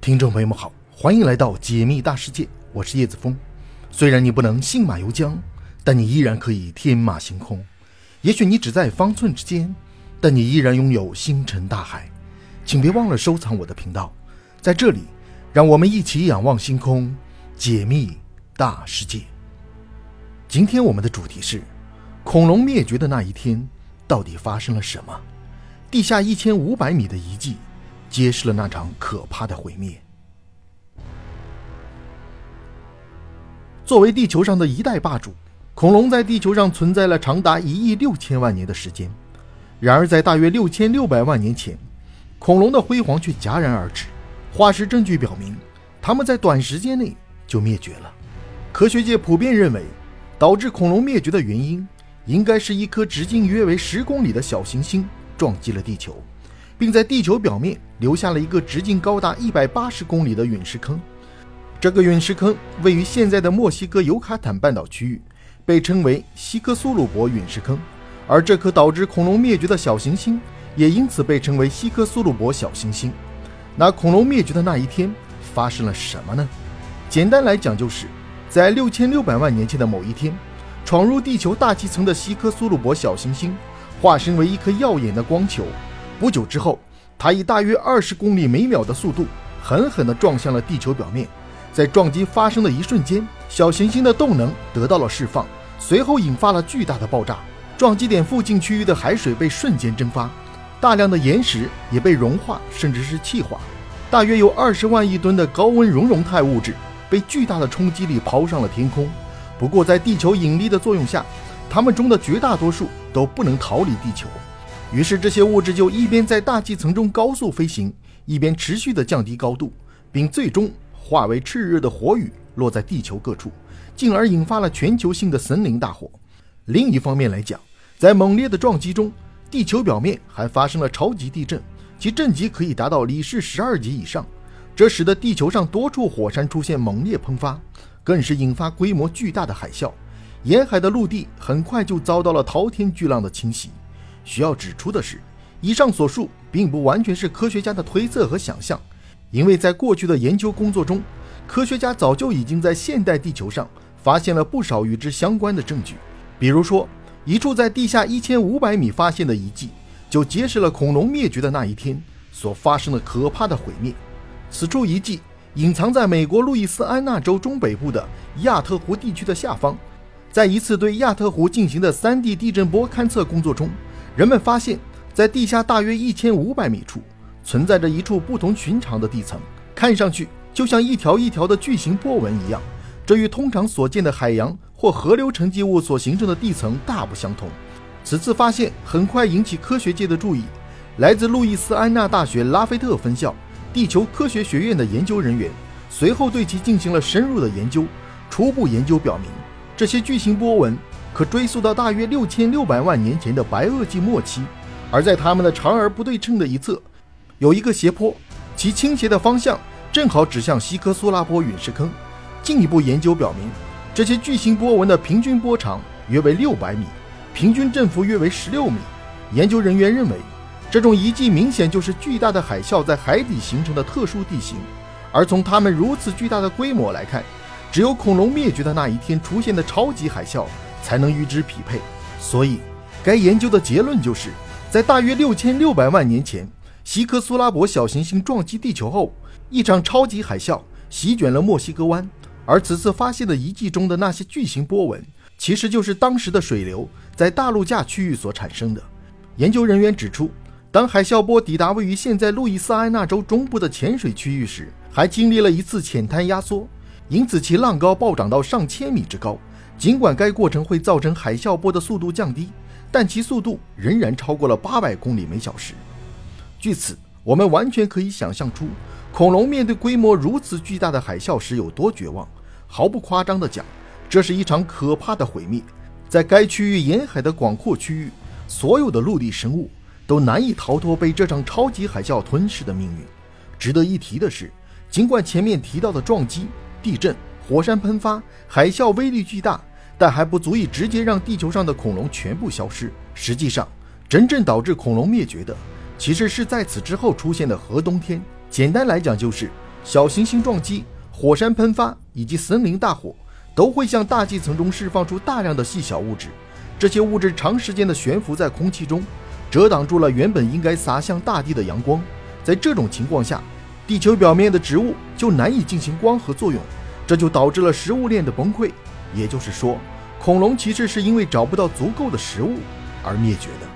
听众朋友们好，欢迎来到解密大世界，我是叶子峰。虽然你不能信马由缰，但你依然可以天马行空。也许你只在方寸之间，但你依然拥有星辰大海。请别忘了收藏我的频道，在这里，让我们一起仰望星空，解密大世界。今天我们的主题是：恐龙灭绝的那一天，到底发生了什么？地下一千五百米的遗迹。揭示了那场可怕的毁灭。作为地球上的一代霸主，恐龙在地球上存在了长达一亿六千万年的时间。然而，在大约六千六百万年前，恐龙的辉煌却戛然而止。化石证据表明，它们在短时间内就灭绝了。科学界普遍认为，导致恐龙灭绝的原因，应该是一颗直径约为十公里的小行星撞击了地球。并在地球表面留下了一个直径高达一百八十公里的陨石坑。这个陨石坑位于现在的墨西哥尤卡坦半岛区域，被称为西科苏鲁伯陨石坑。而这颗导致恐龙灭绝的小行星也因此被称为西科苏鲁伯小行星。那恐龙灭绝的那一天发生了什么呢？简单来讲，就是在六千六百万年前的某一天，闯入地球大气层的西科苏鲁伯小行星化身为一颗耀眼的光球。不久之后，它以大约二十公里每秒的速度狠狠地撞向了地球表面。在撞击发生的一瞬间，小行星的动能得到了释放，随后引发了巨大的爆炸。撞击点附近区域的海水被瞬间蒸发，大量的岩石也被融化，甚至是气化。大约有二十万亿吨的高温熔融态物质被巨大的冲击力抛上了天空。不过，在地球引力的作用下，它们中的绝大多数都不能逃离地球。于是，这些物质就一边在大气层中高速飞行，一边持续地降低高度，并最终化为炽热的火雨，落在地球各处，进而引发了全球性的森林大火。另一方面来讲，在猛烈的撞击中，地球表面还发生了超级地震，其震级可以达到里氏十二级以上，这使得地球上多处火山出现猛烈喷发，更是引发规模巨大的海啸，沿海的陆地很快就遭到了滔天巨浪的侵袭。需要指出的是，以上所述并不完全是科学家的推测和想象，因为在过去的研究工作中，科学家早就已经在现代地球上发现了不少与之相关的证据。比如说，一处在地下一千五百米发现的遗迹，就揭示了恐龙灭绝的那一天所发生的可怕的毁灭。此处遗迹隐藏在美国路易斯安那州中北部的亚特湖地区的下方，在一次对亚特湖进行的 3D 地震波勘测工作中。人们发现，在地下大约一千五百米处，存在着一处不同寻常的地层，看上去就像一条一条的巨型波纹一样。这与通常所见的海洋或河流沉积物所形成的地层大不相同。此次发现很快引起科学界的注意。来自路易斯安那大学拉菲特分校地球科学学院的研究人员随后对其进行了深入的研究。初步研究表明，这些巨型波纹。可追溯到大约六千六百万年前的白垩纪末期，而在它们的长而不对称的一侧，有一个斜坡，其倾斜的方向正好指向西科苏拉波陨石坑。进一步研究表明，这些巨型波纹的平均波长约为六百米，平均振幅约为十六米。研究人员认为，这种遗迹明显就是巨大的海啸在海底形成的特殊地形，而从它们如此巨大的规模来看，只有恐龙灭绝的那一天出现的超级海啸。才能与之匹配，所以该研究的结论就是，在大约六千六百万年前，西科苏拉伯小行星撞击地球后，一场超级海啸席卷了墨西哥湾，而此次发现的遗迹中的那些巨型波纹，其实就是当时的水流在大陆架区域所产生的。研究人员指出，当海啸波抵达位于现在路易斯安那州中部的浅水区域时，还经历了一次浅滩压缩，因此其浪高暴涨到上千米之高。尽管该过程会造成海啸波的速度降低，但其速度仍然超过了八百公里每小时。据此，我们完全可以想象出恐龙面对规模如此巨大的海啸时有多绝望。毫不夸张地讲，这是一场可怕的毁灭。在该区域沿海的广阔区域，所有的陆地生物都难以逃脱被这场超级海啸吞噬的命运。值得一提的是，尽管前面提到的撞击、地震、火山喷发、海啸威力巨大。但还不足以直接让地球上的恐龙全部消失。实际上，真正导致恐龙灭绝的，其实是在此之后出现的核冬天。简单来讲，就是小行星撞击、火山喷发以及森林大火，都会向大气层中释放出大量的细小物质。这些物质长时间的悬浮在空气中，遮挡住了原本应该洒向大地的阳光。在这种情况下，地球表面的植物就难以进行光合作用，这就导致了食物链的崩溃。也就是说，恐龙其实是因为找不到足够的食物而灭绝的。